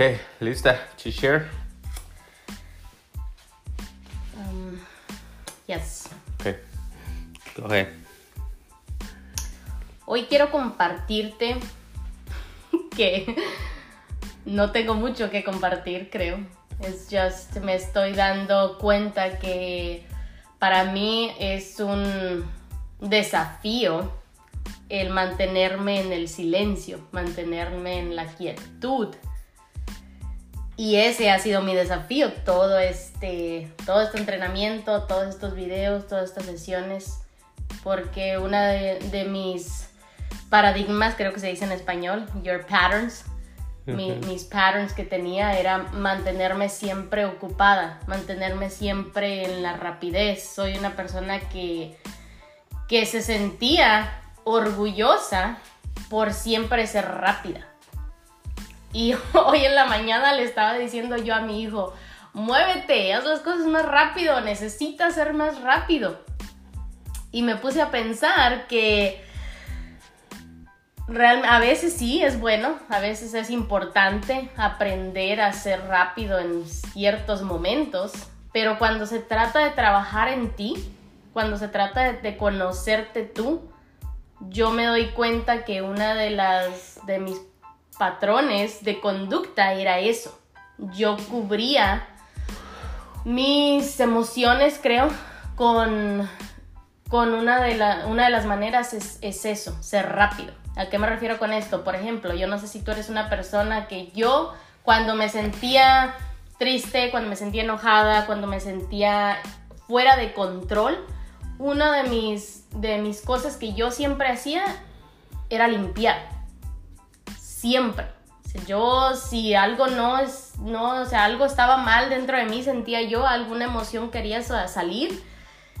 Ok, lista. To share. Um, yes. Ok. Go ahead. Hoy quiero compartirte que no tengo mucho que compartir, creo. Es just, me estoy dando cuenta que para mí es un desafío el mantenerme en el silencio, mantenerme en la quietud. Y ese ha sido mi desafío, todo este, todo este entrenamiento, todos estos videos, todas estas sesiones, porque una de, de mis paradigmas, creo que se dice en español, your patterns, mi, mis patterns que tenía era mantenerme siempre ocupada, mantenerme siempre en la rapidez. Soy una persona que, que se sentía orgullosa por siempre ser rápida. Y hoy en la mañana le estaba diciendo yo a mi hijo, muévete, haz las cosas más rápido, necesitas ser más rápido. Y me puse a pensar que a veces sí es bueno, a veces es importante aprender a ser rápido en ciertos momentos, pero cuando se trata de trabajar en ti, cuando se trata de, de conocerte tú, yo me doy cuenta que una de las de mis patrones de conducta era eso. Yo cubría mis emociones, creo, con, con una, de la, una de las maneras es, es eso, ser rápido. ¿A qué me refiero con esto? Por ejemplo, yo no sé si tú eres una persona que yo cuando me sentía triste, cuando me sentía enojada, cuando me sentía fuera de control, una de mis, de mis cosas que yo siempre hacía era limpiar. Siempre. yo, si algo no es, no, o sea, algo estaba mal dentro de mí, sentía yo, alguna emoción quería salir,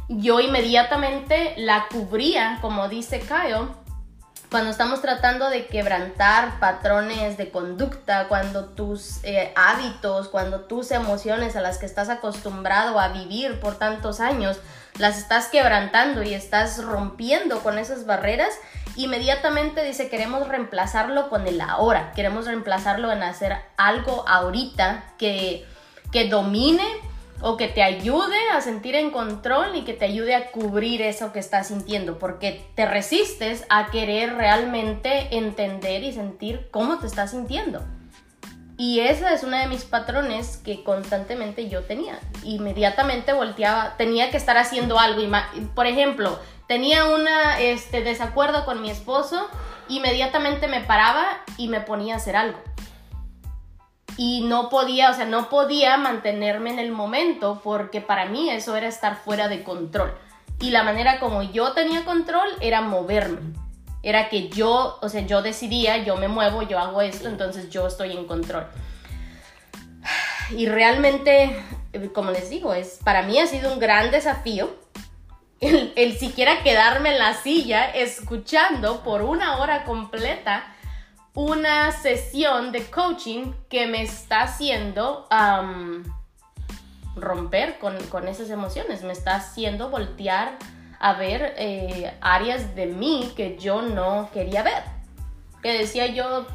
yo inmediatamente la cubría, como dice Kyle, cuando estamos tratando de quebrantar patrones de conducta, cuando tus eh, hábitos, cuando tus emociones a las que estás acostumbrado a vivir por tantos años, las estás quebrantando y estás rompiendo con esas barreras, inmediatamente dice queremos reemplazarlo con el ahora, queremos reemplazarlo en hacer algo ahorita que, que domine o que te ayude a sentir en control y que te ayude a cubrir eso que estás sintiendo, porque te resistes a querer realmente entender y sentir cómo te estás sintiendo. Y esa es una de mis patrones que constantemente yo tenía. Inmediatamente volteaba, tenía que estar haciendo algo. Por ejemplo, tenía un este, desacuerdo con mi esposo, inmediatamente me paraba y me ponía a hacer algo y no podía, o sea, no podía mantenerme en el momento porque para mí eso era estar fuera de control. Y la manera como yo tenía control era moverme. Era que yo, o sea, yo decidía, yo me muevo, yo hago esto, entonces yo estoy en control. Y realmente, como les digo, es, para mí ha sido un gran desafío el, siquiera quedarme en la silla escuchando por una hora completa una sesión de coaching que me está haciendo romper con, esas emociones, me está haciendo voltear a ver eh, áreas de mí que yo no quería ver. Que decía yo,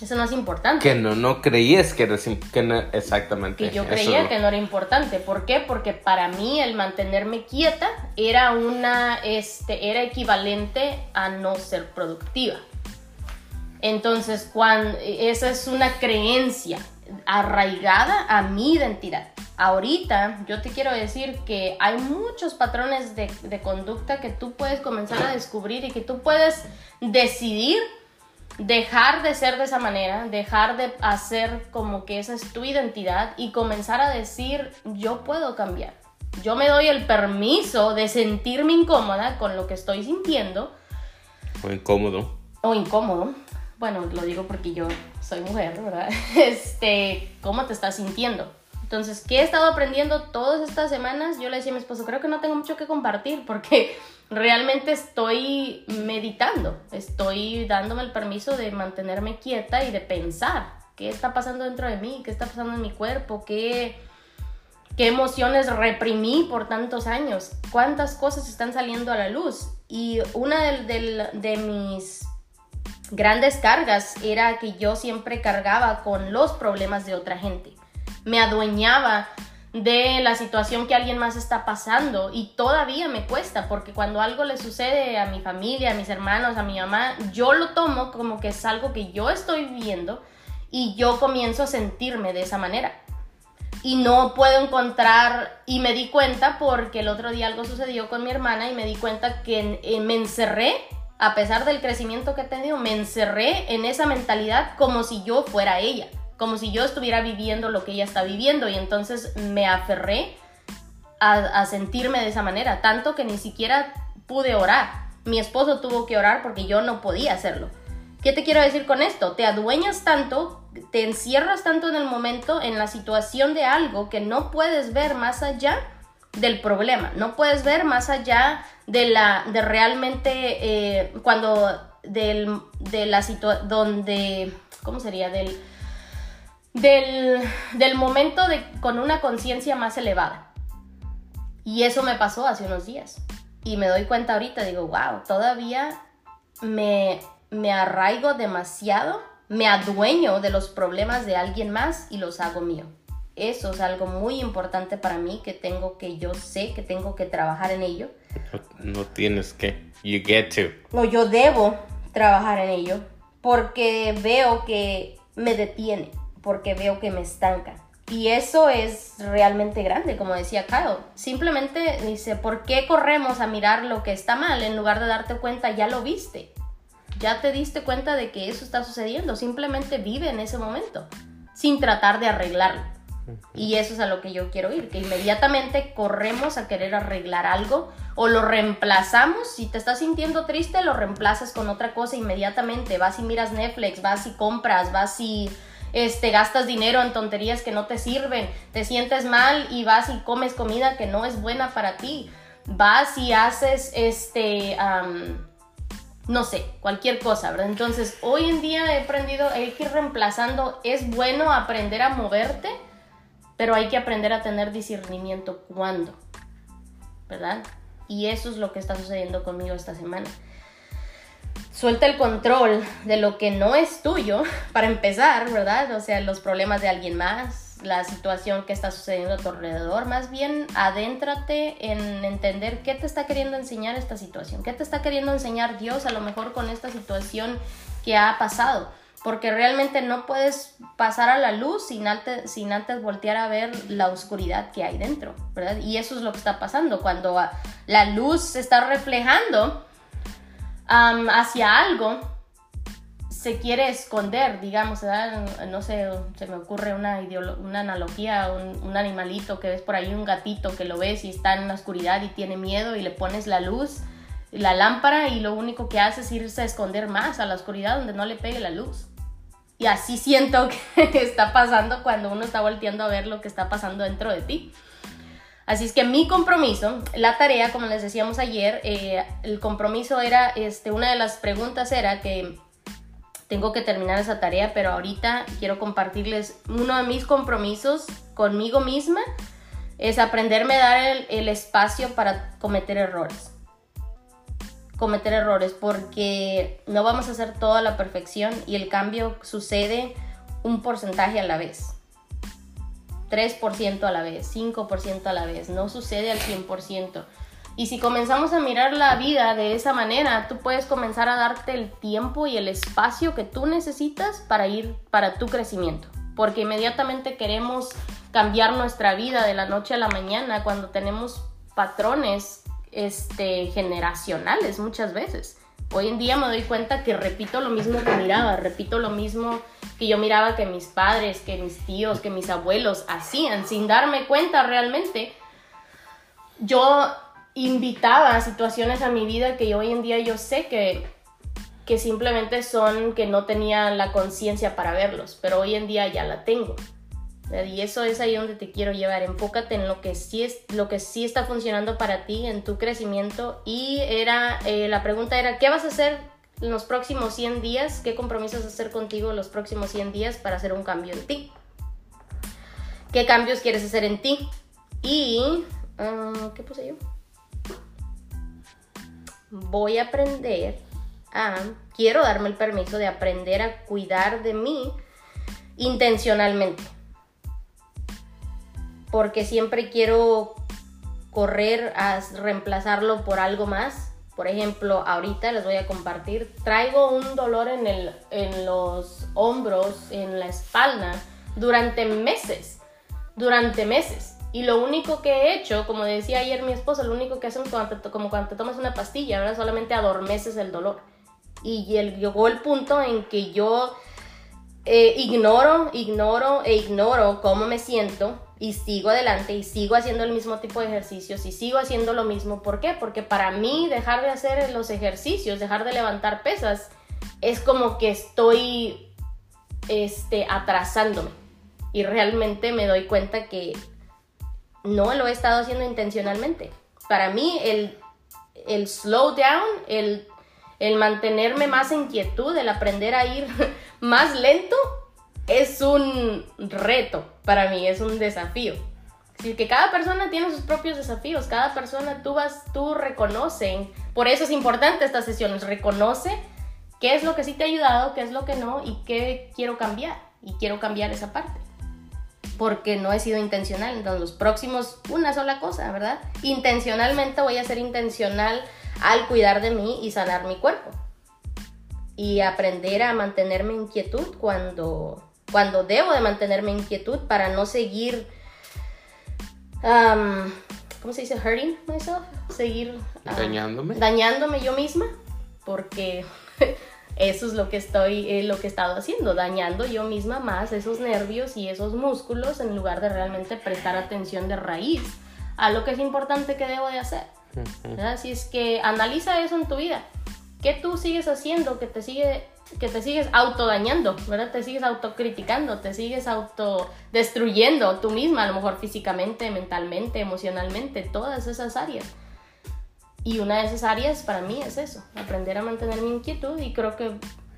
eso no es importante. Que no, no creías que era que exactamente. Que yo creía que no era importante. ¿Por qué? Porque para mí el mantenerme quieta era una, este, era equivalente a no ser productiva. Entonces, cuando, esa es una creencia arraigada a mi identidad. Ahorita yo te quiero decir que hay muchos patrones de, de, conducta que tú puedes comenzar a descubrir y que tú puedes decidir dejar de ser de esa manera, dejar de hacer como que esa es tu identidad y comenzar a decir yo puedo cambiar. Yo me doy el permiso de sentirme incómoda con lo que estoy sintiendo. O incómodo. O incómodo bueno, lo digo porque yo soy mujer, ¿verdad? Este, ¿cómo te estás sintiendo? Entonces, ¿qué he estado aprendiendo todas estas semanas? Yo le decía a mi esposo, creo que no tengo mucho que compartir porque realmente estoy meditando, estoy dándome el permiso de mantenerme quieta y de pensar qué está pasando dentro de mí, qué está pasando en mi cuerpo, qué, qué emociones reprimí por tantos años, cuántas cosas están saliendo a la luz. Y una de, de mis grandes cargas era que yo siempre cargaba con los problemas de otra gente. Me adueñaba de la situación que alguien más está pasando y todavía me cuesta porque cuando algo le sucede a mi familia, a mis hermanos, a mi mamá, yo lo tomo como que es algo que yo estoy viviendo y yo comienzo a sentirme de esa manera. Y no puedo encontrar, y me di cuenta porque el otro día algo sucedió con mi hermana y me di cuenta que eh, me encerré, a pesar del crecimiento que he tenido, me encerré en esa mentalidad como si yo fuera ella como si yo estuviera viviendo lo que ella está viviendo y entonces me aferré a, sentirme de esa manera, tanto que ni siquiera pude orar. Mi esposo tuvo que orar porque yo no podía hacerlo. ¿Qué te quiero decir con esto? Te adueñas tanto, te encierras tanto en el momento, en la situación de algo que no puedes ver más allá del problema, no puedes ver más allá de la, de realmente, eh, cuando, del, de la situación, donde, ¿cómo sería? Del, del, momento de, con una conciencia más elevada. Y eso me pasó hace unos días. Y me doy cuenta ahorita, digo, wow, todavía me, me arraigo demasiado, me adueño de los problemas de alguien más y los hago mío. Eso es algo muy importante para mí que tengo que, yo sé que tengo que trabajar en ello. No, tienes que, you get to. No, yo debo trabajar en ello porque veo que me detiene porque veo que me estanca. Y eso es realmente grande, como decía Kyle. Simplemente dice, ¿por qué corremos a mirar lo que está mal en lugar de darte cuenta, ya lo viste? Ya te diste cuenta de que eso está sucediendo. Simplemente vive en ese momento, sin tratar de arreglarlo. Y eso es a lo que yo quiero ir, que inmediatamente corremos a querer arreglar algo o lo reemplazamos. Si te estás sintiendo triste, lo reemplazas con otra cosa inmediatamente. Vas y miras Netflix, vas y compras, vas y este, gastas dinero en tonterías que no te sirven, te sientes mal y vas y comes comida que no es buena para ti, vas y haces, este, no sé, cualquier cosa, ¿verdad? Entonces, hoy en día he aprendido, hay que ir reemplazando, es bueno aprender a moverte, pero hay que aprender a tener discernimiento cuando, ¿verdad? Y eso es lo que está sucediendo conmigo esta semana suelta el control de lo que no es tuyo, para empezar, ¿verdad? O sea, los problemas de alguien más, la situación que está sucediendo a tu alrededor, más bien adéntrate en entender qué te está queriendo enseñar esta situación, qué te está queriendo enseñar Dios a lo mejor con esta situación que ha pasado, porque realmente no puedes pasar a la luz sin antes, sin antes voltear a ver la oscuridad que hay dentro, ¿verdad? Y eso es lo que está pasando, cuando la luz se está reflejando, hacia algo, se quiere esconder, digamos, no sé, se me ocurre una, una analogía, un, un, animalito que ves por ahí, un gatito que lo ves y está en la oscuridad y tiene miedo y le pones la luz, la lámpara y lo único que hace es irse a esconder más a la oscuridad donde no le pegue la luz. Y así siento que está pasando cuando uno está volteando a ver lo que está pasando dentro de ti. Así es que mi compromiso, la tarea, como les decíamos ayer, eh, el compromiso era, este, una de las preguntas era que tengo que terminar esa tarea, pero ahorita quiero compartirles uno de mis compromisos conmigo misma, es aprenderme a dar el, el espacio para cometer errores. Cometer errores, porque no vamos a hacer todo a la perfección y el cambio sucede un porcentaje a la vez. 3% a la vez, 5% a la vez, no sucede al 100%. Y si comenzamos a mirar la vida de esa manera, tú puedes comenzar a darte el tiempo y el espacio que tú necesitas para ir para tu crecimiento. Porque inmediatamente queremos cambiar nuestra vida de la noche a la mañana cuando tenemos patrones este, generacionales muchas veces. Hoy en día me doy cuenta que repito lo mismo que miraba, repito lo mismo que yo miraba que mis padres, que mis tíos, que mis abuelos hacían sin darme cuenta realmente. Yo invitaba situaciones a mi vida que hoy en día yo sé que, que simplemente son que no tenía la conciencia para verlos, pero hoy en día ya la tengo. Y eso es ahí donde te quiero llevar. Enfócate en lo que sí, es, lo que sí está funcionando para ti, en tu crecimiento. Y era, eh, la pregunta era, ¿qué vas a hacer en los próximos 100 días, qué compromisos hacer contigo en los próximos 100 días para hacer un cambio en ti. ¿Qué cambios quieres hacer en ti? Y, ah, ¿qué puse yo? Voy a aprender a quiero darme el permiso de aprender a cuidar de mí intencionalmente. Porque siempre quiero correr a reemplazarlo por algo más. Por ejemplo, ahorita les voy a compartir, traigo un dolor en, el, en los hombros, en la espalda, durante meses. Durante meses. Y lo único que he hecho, como decía ayer mi esposa, lo único que hacen como cuando te tomas una pastilla, ¿verdad? Solamente adormeces el dolor. Y llegó el punto en que yo eh, ignoro, ignoro e ignoro cómo me siento y sigo adelante y sigo haciendo el mismo tipo de ejercicios y sigo haciendo lo mismo. ¿Por qué? Porque para mí dejar de hacer los ejercicios, dejar de levantar pesas, es como que estoy este, atrasándome. Y realmente me doy cuenta que no lo he estado haciendo intencionalmente. Para mí el, el slow down, el, el mantenerme más en quietud, el aprender a ir más lento, es un reto para mí, es un desafío. Así que cada persona tiene sus propios desafíos, cada persona tú vas, tú reconocen, por eso es importante estas sesiones, reconoce qué es lo que sí te ha ayudado, qué es lo que no y qué quiero cambiar y quiero cambiar esa parte porque no he sido intencional. Entonces, los próximos, una sola cosa, ¿verdad? Intencionalmente voy a ser intencional al cuidar de mí y sanar mi cuerpo. Y aprender a mantenerme en quietud cuando, cuando debo de mantenerme en quietud para no seguir, ¿cómo se dice? Hurting myself. Seguir dañándome. Dañándome yo misma. Porque eso es lo que estoy, eh, lo que he estado haciendo, dañando yo misma más esos nervios y esos músculos en lugar de realmente prestar atención de raíz a lo que es importante que debo de hacer. Así es que analiza eso en tu vida. ¿Qué tú sigues haciendo que te sigue que te sigues autodañando, ¿verdad? Te sigues autocriticando, te sigues autodestruyendo tú misma, a lo mejor físicamente, mentalmente, emocionalmente, todas esas áreas. Y una de esas áreas para mí es eso, aprender a mantener mi inquietud y creo que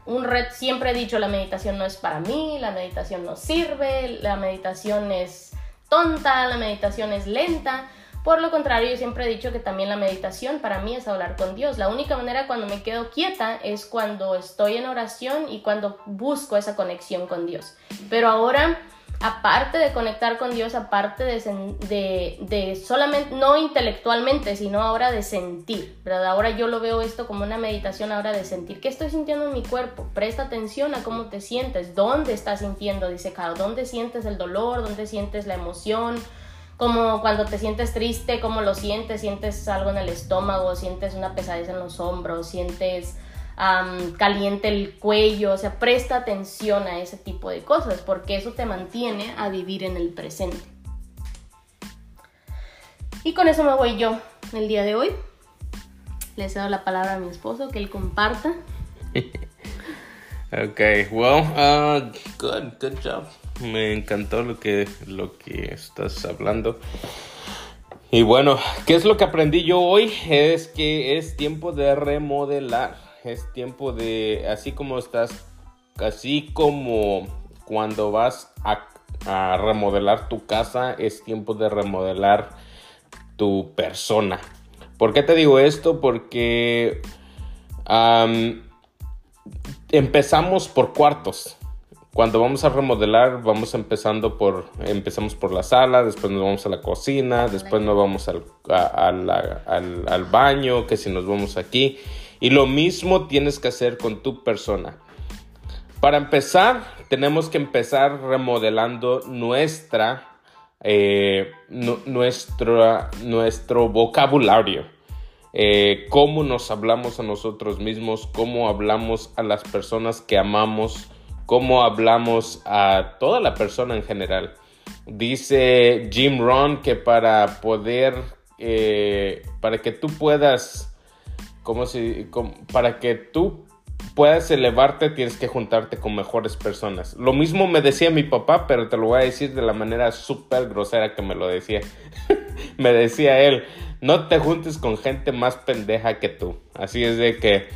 un red, siempre he dicho, la meditación no es para mí, la meditación no sirve, la meditación es tonta, la meditación es lenta. Por lo contrario, yo siempre he dicho que también la meditación para mí es hablar con Dios. La única manera cuando me quedo quieta es cuando estoy en oración y cuando busco esa conexión con Dios. Pero ahora aparte de conectar con Dios, aparte de, solamente, no intelectualmente, sino ahora de sentir, ¿verdad? Ahora yo lo veo esto como una meditación ahora de sentir. ¿Qué estoy sintiendo en mi cuerpo? Presta atención a cómo te sientes, dónde estás sintiendo, dice Caro, dónde sientes el dolor, dónde sientes la emoción, como cuando te sientes triste, cómo lo sientes, sientes algo en el estómago, sientes una pesadez en los hombros, sientes caliente el cuello, o sea, presta atención a ese tipo de cosas, porque eso te mantiene a vivir en el presente. Y con eso me voy yo el día de hoy. Le cedo la palabra a mi esposo que él comparta. ok, well, uh, good, good job. Me encantó lo que, lo que estás hablando. Y bueno, ¿qué es lo que aprendí yo hoy? Es que es tiempo de remodelar es tiempo de, así como estás, así como cuando vas a, remodelar tu casa, es tiempo de remodelar tu persona. ¿Por qué te digo esto? Porque empezamos por cuartos. Cuando vamos a remodelar, vamos empezando por, empezamos por la sala, después nos vamos a la cocina, después nos vamos al, al, al baño, que si nos vamos aquí. Y lo mismo tienes que hacer con tu persona. Para empezar, tenemos que empezar remodelando nuestra, eh, nuestro vocabulario. Eh, cómo nos hablamos a nosotros mismos, cómo hablamos a las personas que amamos, cómo hablamos a toda la persona en general. Dice Jim Ron que para poder, eh, para que tú puedas como si, para que tú puedas elevarte tienes que juntarte con mejores personas. Lo mismo me decía mi papá, pero te lo voy a decir de la manera súper grosera que me lo decía. me decía él, no te juntes con gente más pendeja que tú. Así es de que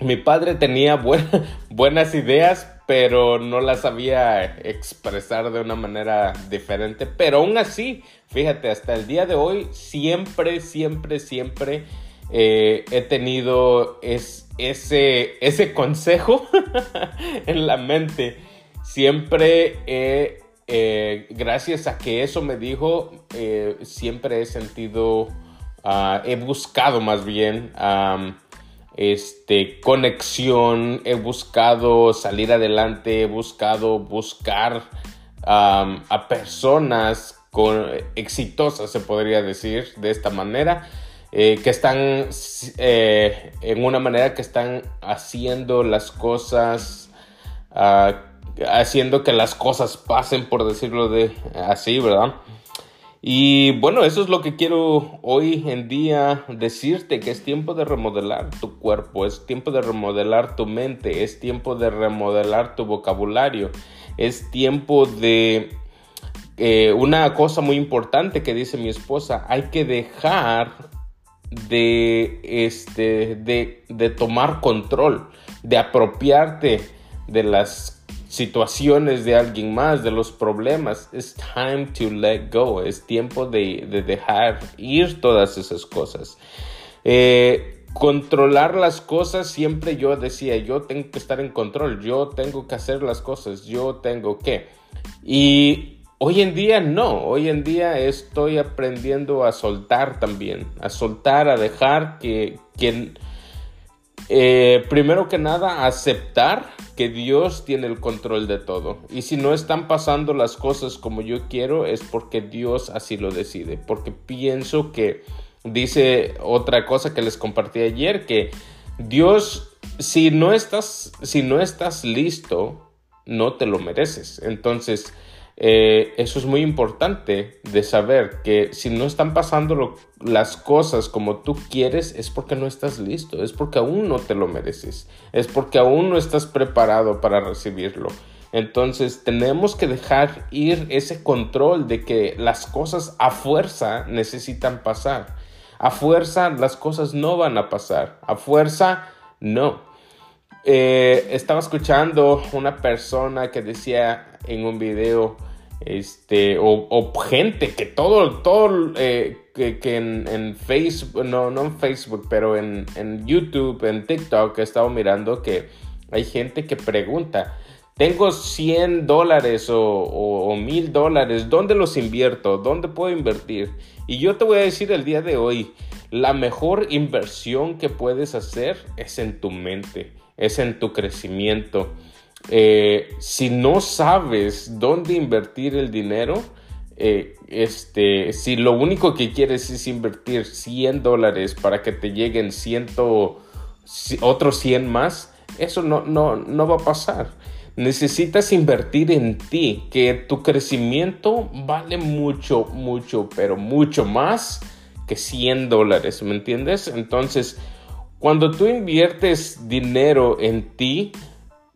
mi padre tenía buenas ideas, pero no las sabía expresar de una manera diferente. Pero aún así, fíjate, hasta el día de hoy, siempre, siempre, siempre eh, he tenido es, ese, ese consejo en la mente. Siempre he, gracias a que eso me dijo, siempre he sentido, ah, he buscado más bien este, conexión, he buscado salir adelante, he buscado buscar a personas con, exitosas, se podría decir de esta manera, eh, que están eh, en una manera que están haciendo las cosas, ah, haciendo que las cosas pasen, por decirlo de así, ¿verdad? Y bueno, eso es lo que quiero hoy en día decirte, que es tiempo de remodelar tu cuerpo, es tiempo de remodelar tu mente, es tiempo de remodelar tu vocabulario, es tiempo de... Eh, una cosa muy importante que dice mi esposa, hay que dejar de, este, de, de tomar control, de apropiarte de las situaciones de alguien más, de los problemas. Es time to let go. Es tiempo de, dejar ir todas esas cosas. Eh, controlar las cosas, siempre yo decía, yo tengo que estar en control, yo tengo que hacer las cosas, yo tengo que. Y hoy en día no, hoy en día estoy aprendiendo a soltar también, a soltar, a dejar que, que eh, primero que nada, aceptar que Dios tiene el control de todo. Y si no están pasando las cosas como yo quiero, es porque Dios así lo decide. Porque pienso que dice otra cosa que les compartí ayer, que Dios, si no estás, si no estás listo, no te lo mereces. Entonces, eh, eso es muy importante de saber que si no están pasando las cosas como tú quieres es porque no estás listo, es porque aún no te lo mereces, es porque aún no estás preparado para recibirlo. Entonces tenemos que dejar ir ese control de que las cosas a fuerza necesitan pasar. A fuerza las cosas no van a pasar. A fuerza no. Eh, estaba escuchando una persona que decía en un video, este, o, gente que todo, todo, eh, que, en, Facebook, no, no en Facebook, pero en, YouTube, en TikTok, he estado mirando que hay gente que pregunta, tengo 100 dólares o, 1000 dólares, ¿dónde los invierto? ¿Dónde puedo invertir? Y yo te voy a decir el día de hoy, la mejor inversión que puedes hacer es en tu mente, es en tu crecimiento. Eh, si no sabes dónde invertir el dinero, eh, este, si lo único que quieres es invertir 100 dólares para que te lleguen ciento, otros 100 más, eso no, no, no va a pasar. Necesitas invertir en ti, que tu crecimiento vale mucho, mucho, pero mucho más que 100 dólares, ¿me entiendes? Entonces, cuando tú inviertes dinero en ti,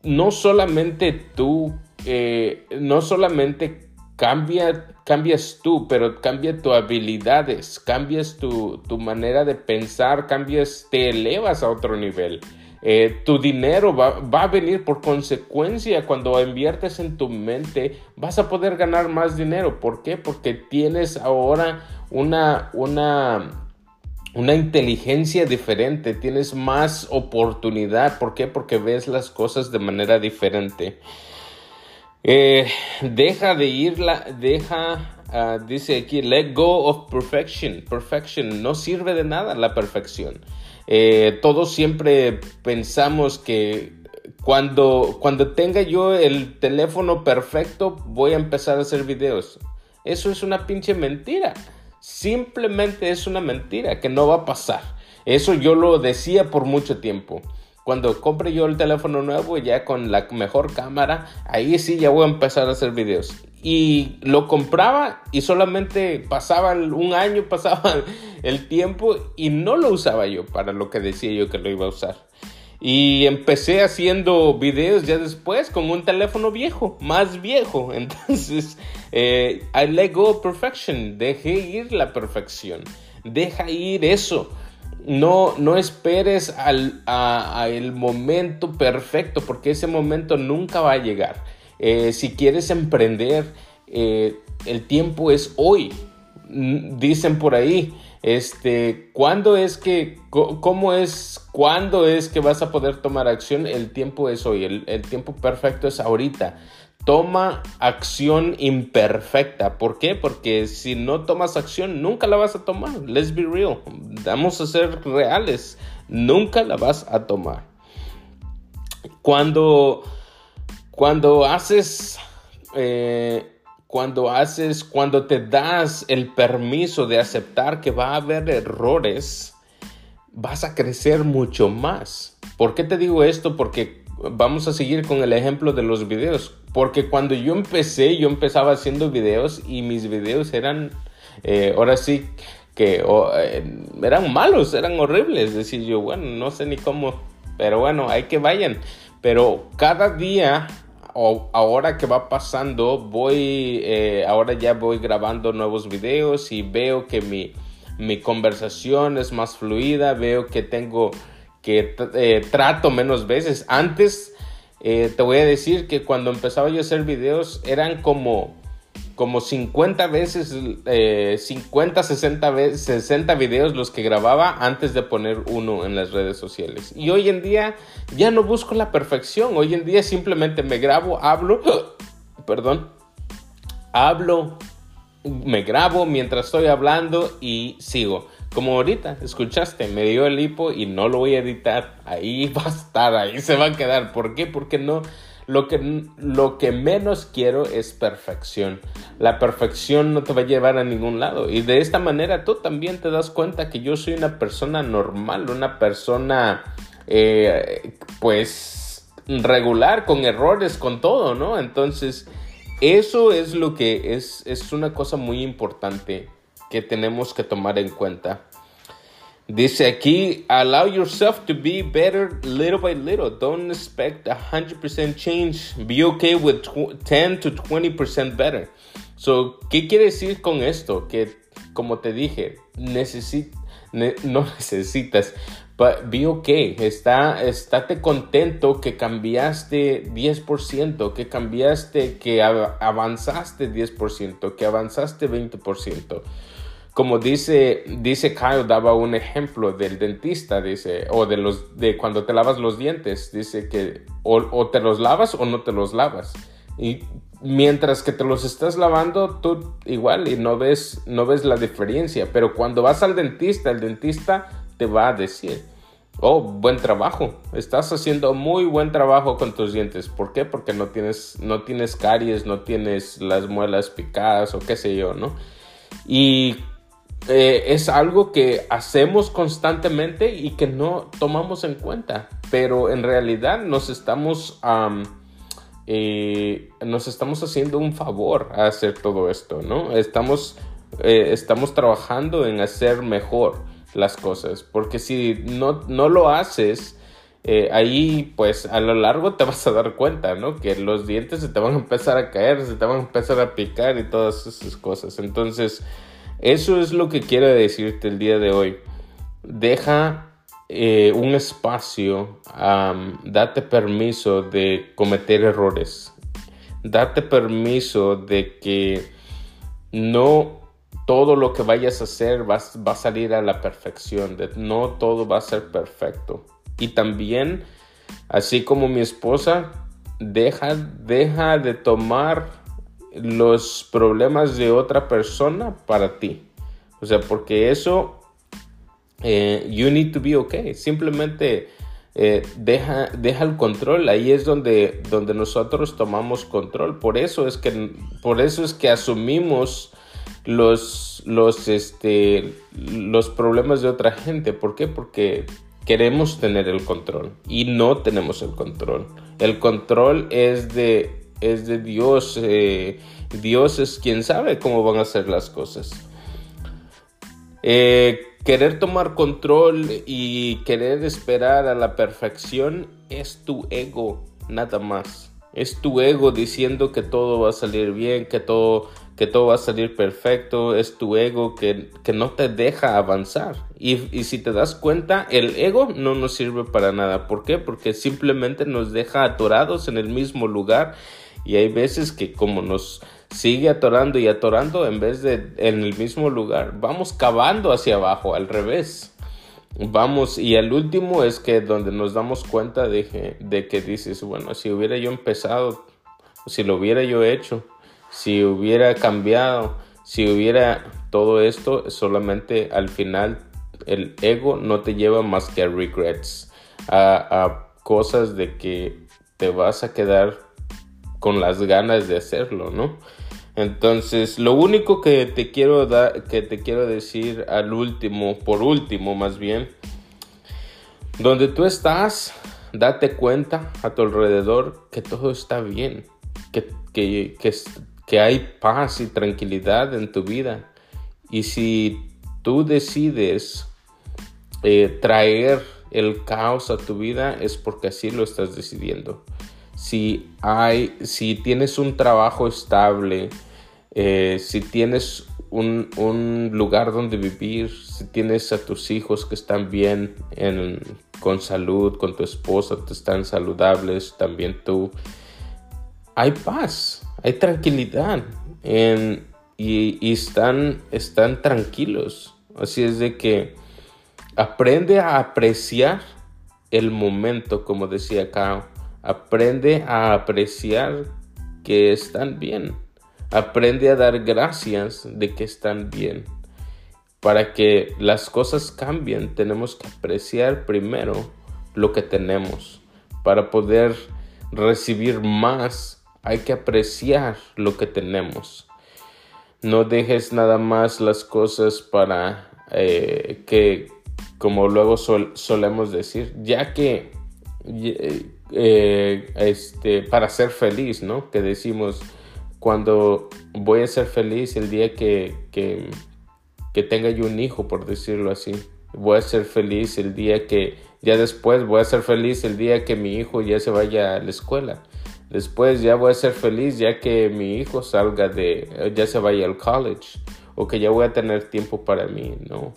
no solamente tú, eh, no solamente cambia, cambias tú, pero cambia tus habilidades, cambias tu, manera de pensar, cambias, te elevas a otro nivel. Eh, tu dinero va, va, a venir por consecuencia cuando inviertes en tu mente, vas a poder ganar más dinero. ¿Por qué? Porque tienes ahora una, una, una inteligencia diferente, tienes más oportunidad. ¿Por qué? Porque ves las cosas de manera diferente. Eh, deja de irla, deja, ah, dice aquí, let go of perfection. Perfection no sirve de nada la perfección. Eh, todos siempre pensamos que cuando, cuando tenga yo el teléfono perfecto voy a empezar a hacer videos. Eso es una pinche mentira. Simplemente es una mentira que no va a pasar. Eso yo lo decía por mucho tiempo. Cuando compre yo el teléfono nuevo ya con la mejor cámara, ahí sí ya voy a empezar a hacer videos. Y lo compraba y solamente pasaba un año, pasaba el tiempo y no lo usaba yo para lo que decía yo que lo iba a usar. Y empecé haciendo videos ya después con un teléfono viejo, más viejo. Entonces, eh, I let go perfection. Dejé ir la perfección. Deja ir eso. No, no esperes al a, el momento perfecto, porque ese momento nunca va a llegar. Eh, si quieres emprender, eh, el tiempo es hoy. Dicen por ahí, Este, ¿cuándo es que, cómo es, cuándo es que vas a poder tomar acción? El tiempo es hoy, el, tiempo perfecto es ahorita. Toma acción imperfecta. ¿Por qué? Porque si no tomas acción, nunca la vas a tomar. Let's be real. Vamos a ser reales. Nunca la vas a tomar. Cuando, cuando haces eh, cuando haces, cuando te das el permiso de aceptar que va a haber errores, vas a crecer mucho más. ¿Por qué te digo esto? Porque vamos a seguir con el ejemplo de los videos. Porque cuando yo empecé, yo empezaba haciendo videos y mis videos eran, eh, ahora sí, que eh, eran malos, eran horribles. Decir yo, bueno, no sé ni cómo, pero bueno, hay que vayan. Pero cada día ahora que va pasando, voy, eh, ahora ya voy grabando nuevos videos y veo que mi, mi conversación es más fluida, veo que tengo, que eh, trato menos veces. Antes, eh, te voy a decir que cuando empezaba yo a hacer videos eran como como 50 veces, 50, 60, veces, 60 videos los que grababa antes de poner uno en las redes sociales. Y hoy en día ya no busco la perfección. Hoy en día simplemente me grabo, hablo, perdón, hablo, me grabo mientras estoy hablando y sigo. Como ahorita, escuchaste, me dio el hipo y no lo voy a editar. Ahí va a estar, ahí se va a quedar. ¿Por qué? Porque no lo que, lo que menos quiero es perfección. La perfección no te va a llevar a ningún lado. Y de esta manera tú también te das cuenta que yo soy una persona normal, una persona eh, pues regular, con errores, con todo, ¿no? Entonces, eso es lo que es, es una cosa muy importante que tenemos que tomar en cuenta. Dice aquí, allow yourself to be better little by little. Don't expect 100% change. Be okay with 10 to 20% better. So, ¿qué quiere decir con esto? Que, como te dije, necesit no necesitas, but be okay. Está, estate contento que cambiaste 10%, que cambiaste, que avanzaste 10%, que avanzaste 20% como dice, dice Kyle, daba un ejemplo del dentista, dice, o de los, de cuando te lavas los dientes, dice que o, te los lavas o no te los lavas. Y mientras que te los estás lavando, tú igual y no ves, no ves la diferencia. Pero cuando vas al dentista, el dentista te va a decir, oh, buen trabajo, estás haciendo muy buen trabajo con tus dientes. ¿Por qué? Porque no tienes, no tienes caries, no tienes las muelas picadas o qué sé yo, ¿no? Y eh, es algo que hacemos constantemente y que no tomamos en cuenta, pero en realidad nos estamos, eh, nos estamos haciendo un favor a hacer todo esto, ¿no? Estamos, eh, estamos trabajando en hacer mejor las cosas, porque si no, no lo haces, ahí pues a lo largo te vas a dar cuenta, ¿no? Que los dientes se te van a empezar a caer, se te van a empezar a picar y todas esas cosas. Entonces, eso es lo que quiero decirte el día de hoy. Deja eh, un espacio, date permiso de cometer errores. Date permiso de que no todo lo que vayas a hacer va, va, a salir a la perfección, no todo va a ser perfecto. Y también, así como mi esposa, deja, deja de tomar los problemas de otra persona para ti. O sea, porque eso, eh, you need to be okay. Simplemente eh, deja, deja el control. Ahí es donde, donde nosotros tomamos control. Por eso es que, por eso es que asumimos los, los, este, los problemas de otra gente. ¿Por qué? Porque queremos tener el control y no tenemos el control. El control es de es de Dios. Eh, Dios es quien sabe cómo van a ser las cosas. Eh, querer tomar control y querer esperar a la perfección es tu ego, nada más. Es tu ego diciendo que todo va a salir bien, que todo, que todo va a salir perfecto. Es tu ego que, no te deja avanzar. Y, y, si te das cuenta, el ego no nos sirve para nada. ¿Por qué? Porque simplemente nos deja atorados en el mismo lugar y hay veces que como nos sigue atorando y atorando en vez de en el mismo lugar. Vamos cavando hacia abajo, al revés. Vamos, y el último es que donde nos damos cuenta de de que dices, bueno, si hubiera yo empezado, si lo hubiera yo hecho, si hubiera cambiado, si hubiera todo esto, solamente al final el ego no te lleva más que a regrets, a cosas de que te vas a quedar con las ganas de hacerlo, ¿no? Entonces, lo único que te quiero dar, que te quiero decir al último, por último más bien, donde tú estás, date cuenta a tu alrededor que todo está bien, que, que, que, hay paz y tranquilidad en tu vida. Y si tú decides eh, traer el caos a tu vida, es porque así lo estás decidiendo si hay, si tienes un trabajo estable, eh, si tienes un, lugar donde vivir, si tienes a tus hijos que están bien con salud, con tu esposa, que están saludables, también tú, hay paz, hay tranquilidad y, están, están tranquilos. Así es de que aprende a apreciar el momento, como decía Kao Aprende a apreciar que están bien. Aprende a dar gracias de que están bien. Para que las cosas cambien, tenemos que apreciar primero lo que tenemos. Para poder recibir más, hay que apreciar lo que tenemos. No dejes nada más las cosas para eh, que, como luego solemos decir, ya que eh, este, para ser feliz, ¿no? Que decimos, cuando voy a ser feliz el día que, que, que tenga yo un hijo, por decirlo así. Voy a ser feliz el día que, ya después voy a ser feliz el día que mi hijo ya se vaya a la escuela. Después ya voy a ser feliz ya que mi hijo salga de, ya se vaya al college o que ya voy a tener tiempo para mí, ¿no?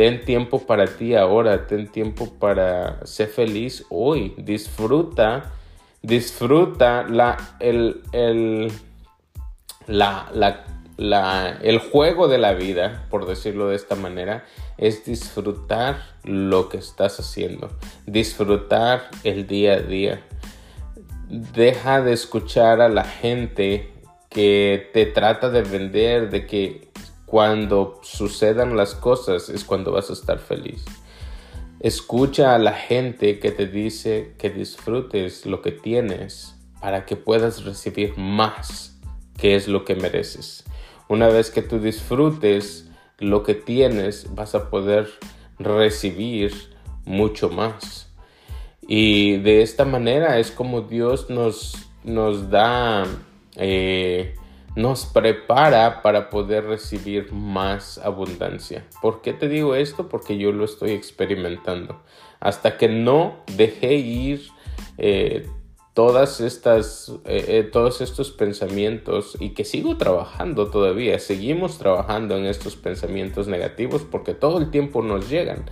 Ten tiempo para ti ahora, ten tiempo para ser feliz hoy. Disfruta, disfruta la, el, el, la, la, el juego de la vida, por decirlo de esta manera, es disfrutar lo que estás haciendo, disfrutar el día a día. Deja de escuchar a la gente que te trata de vender, de que cuando sucedan las cosas es cuando vas a estar feliz. Escucha a la gente que te dice que disfrutes lo que tienes para que puedas recibir más, que es lo que mereces. Una vez que tú disfrutes lo que tienes, vas a poder recibir mucho más. Y de esta manera es como Dios nos, nos da eh, nos prepara para poder recibir más abundancia. ¿Por qué te digo esto? Porque yo lo estoy experimentando. Hasta que no dejé ir eh, todas estas, eh, eh, todos estos pensamientos y que sigo trabajando todavía, seguimos trabajando en estos pensamientos negativos porque todo el tiempo nos llegan.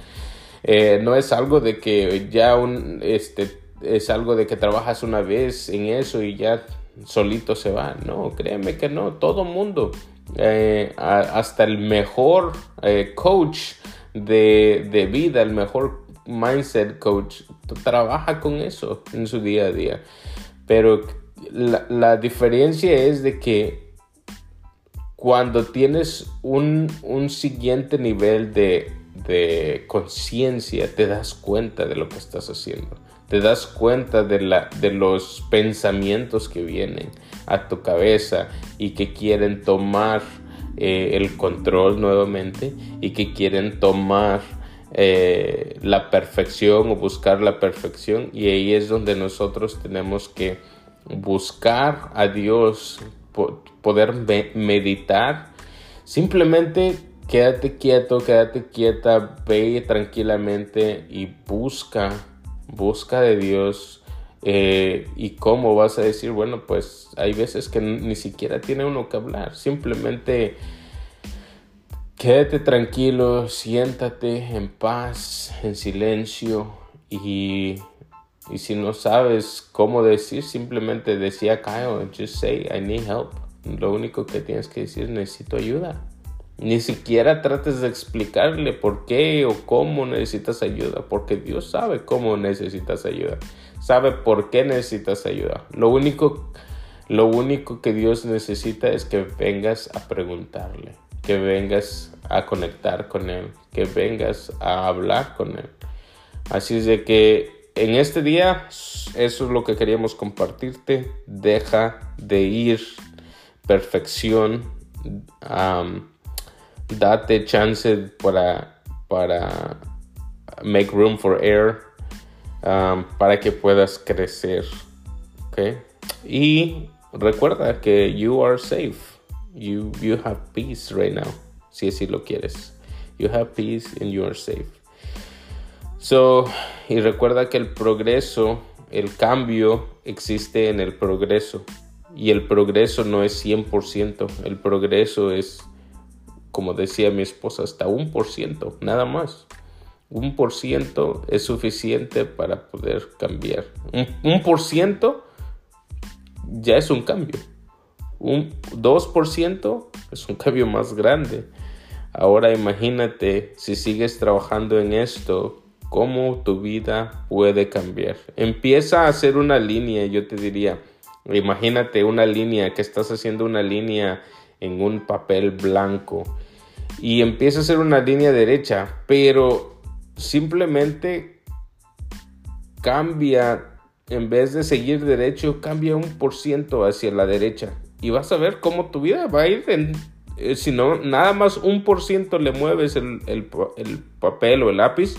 no es algo de que ya un, este, es algo de que trabajas una vez en eso y ya solito se va. No, créeme que no. Todo mundo, eh, hasta el mejor eh, coach de, de, vida, el mejor mindset coach, trabaja con eso en su día a día. Pero la, la diferencia es de que cuando tienes un, un siguiente nivel de, de conciencia, te das cuenta de lo que estás haciendo te das cuenta de, la, de los pensamientos que vienen a tu cabeza y que quieren tomar eh, el control nuevamente y que quieren tomar eh, la perfección o buscar la perfección. Y ahí es donde nosotros tenemos que buscar a Dios, poder meditar, simplemente quédate quieto, quédate quieta, ve tranquilamente y busca busca de Dios. Eh, y cómo vas a decir, bueno, pues hay veces que ni siquiera tiene uno que hablar, simplemente quédate tranquilo, siéntate en paz, en silencio y, y si no sabes cómo decir, simplemente decía Kyle, just say I need help. lo único que tienes que decir necesito ayuda. Ni siquiera trates de explicarle por qué o cómo necesitas ayuda, porque Dios sabe cómo necesitas ayuda, sabe por qué necesitas ayuda. Lo único, lo único que Dios necesita es que vengas a preguntarle, que vengas a conectar con Él, que vengas a hablar con Él. Así es de que en este día eso es lo que queríamos compartirte. Deja de ir perfección date chance para, para make room for air, um, para que puedas crecer. ¿okay? Y recuerda que you are safe. You, you have peace right now. Si así lo quieres. You have peace and you are safe. So, y recuerda que el progreso, el cambio existe en el progreso. Y el progreso no es 100%. El progreso es como decía mi esposa, hasta un por ciento, nada más. Un por ciento es suficiente para poder cambiar. Un, por ciento ya es un cambio. Un 2% es un cambio más grande. Ahora imagínate si sigues trabajando en esto, cómo tu vida puede cambiar. Empieza a hacer una línea, yo te diría, imagínate una línea, que estás haciendo una línea en un papel blanco y empieza a ser una línea derecha, pero simplemente cambia, en vez de seguir derecho, cambia un por ciento hacia la derecha y vas a ver cómo tu vida va a ir eh, si no, nada más un por ciento le mueves el, el papel o el lápiz,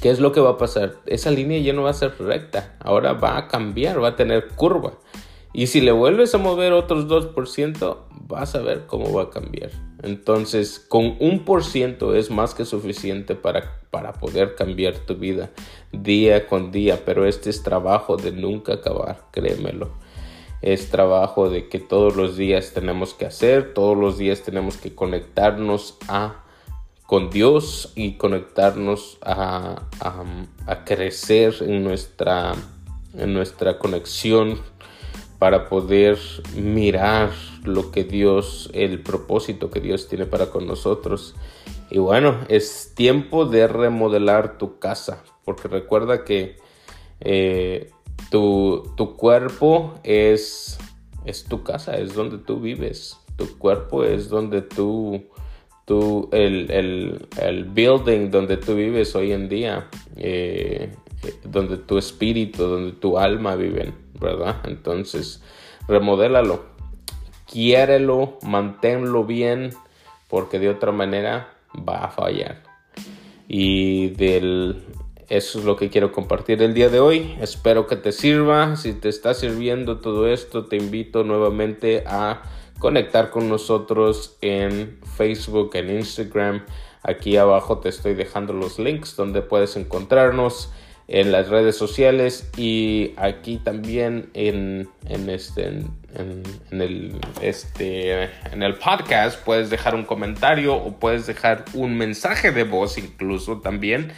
¿qué es lo que va a pasar? Esa línea ya no va a ser recta, ahora va a cambiar, va a tener curva. Y si le vuelves a mover otros 2%, vas a ver cómo va a cambiar. Entonces, con un por ciento es más que suficiente para, para poder cambiar tu vida día con día. Pero este es trabajo de nunca acabar, créemelo. Es trabajo de que todos los días tenemos que hacer, todos los días tenemos que conectarnos a con Dios y conectarnos a, a, a crecer en nuestra, en nuestra conexión para poder mirar lo que Dios, el propósito que Dios tiene para con nosotros. Y bueno, es tiempo de remodelar tu casa, porque recuerda que eh, tu, tu, cuerpo es, es tu casa, es donde tú vives. Tu cuerpo es donde tú, tú el, el, el building donde tú vives hoy en día, eh, donde tu espíritu, donde tu alma viven, ¿verdad? Entonces, remodélalo, quiérelo, manténlo bien, porque de otra manera va a fallar. Y del, eso es lo que quiero compartir el día de hoy. Espero que te sirva. Si te está sirviendo todo esto, te invito nuevamente a conectar con nosotros en Facebook, en Instagram. Aquí abajo te estoy dejando los links donde puedes encontrarnos en las redes sociales y aquí también en, en este, en, el, este, en el podcast puedes dejar un comentario o puedes dejar un mensaje de voz incluso también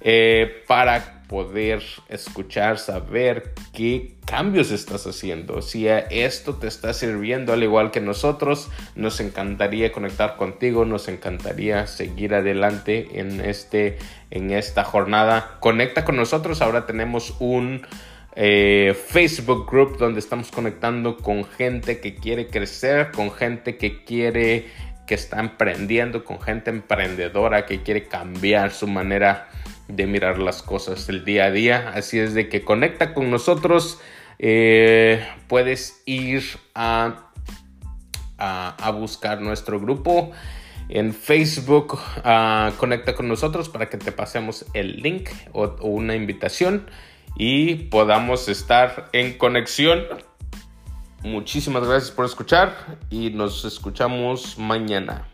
eh, para poder escuchar, saber qué cambios estás haciendo. Si esto te está sirviendo al igual que nosotros, nos encantaría conectar contigo, nos encantaría seguir adelante en, este, en esta jornada. Conecta con nosotros, ahora tenemos un... Eh, Facebook group donde estamos conectando con gente que quiere crecer, con gente que quiere, que está emprendiendo, con gente emprendedora que quiere cambiar su manera de mirar las cosas del día a día. Así es de que conecta con nosotros. Eh, puedes ir a, a, buscar nuestro grupo en Facebook. conecta con nosotros para que te pasemos el link o una invitación y podamos estar en conexión. Muchísimas gracias por escuchar y nos escuchamos mañana.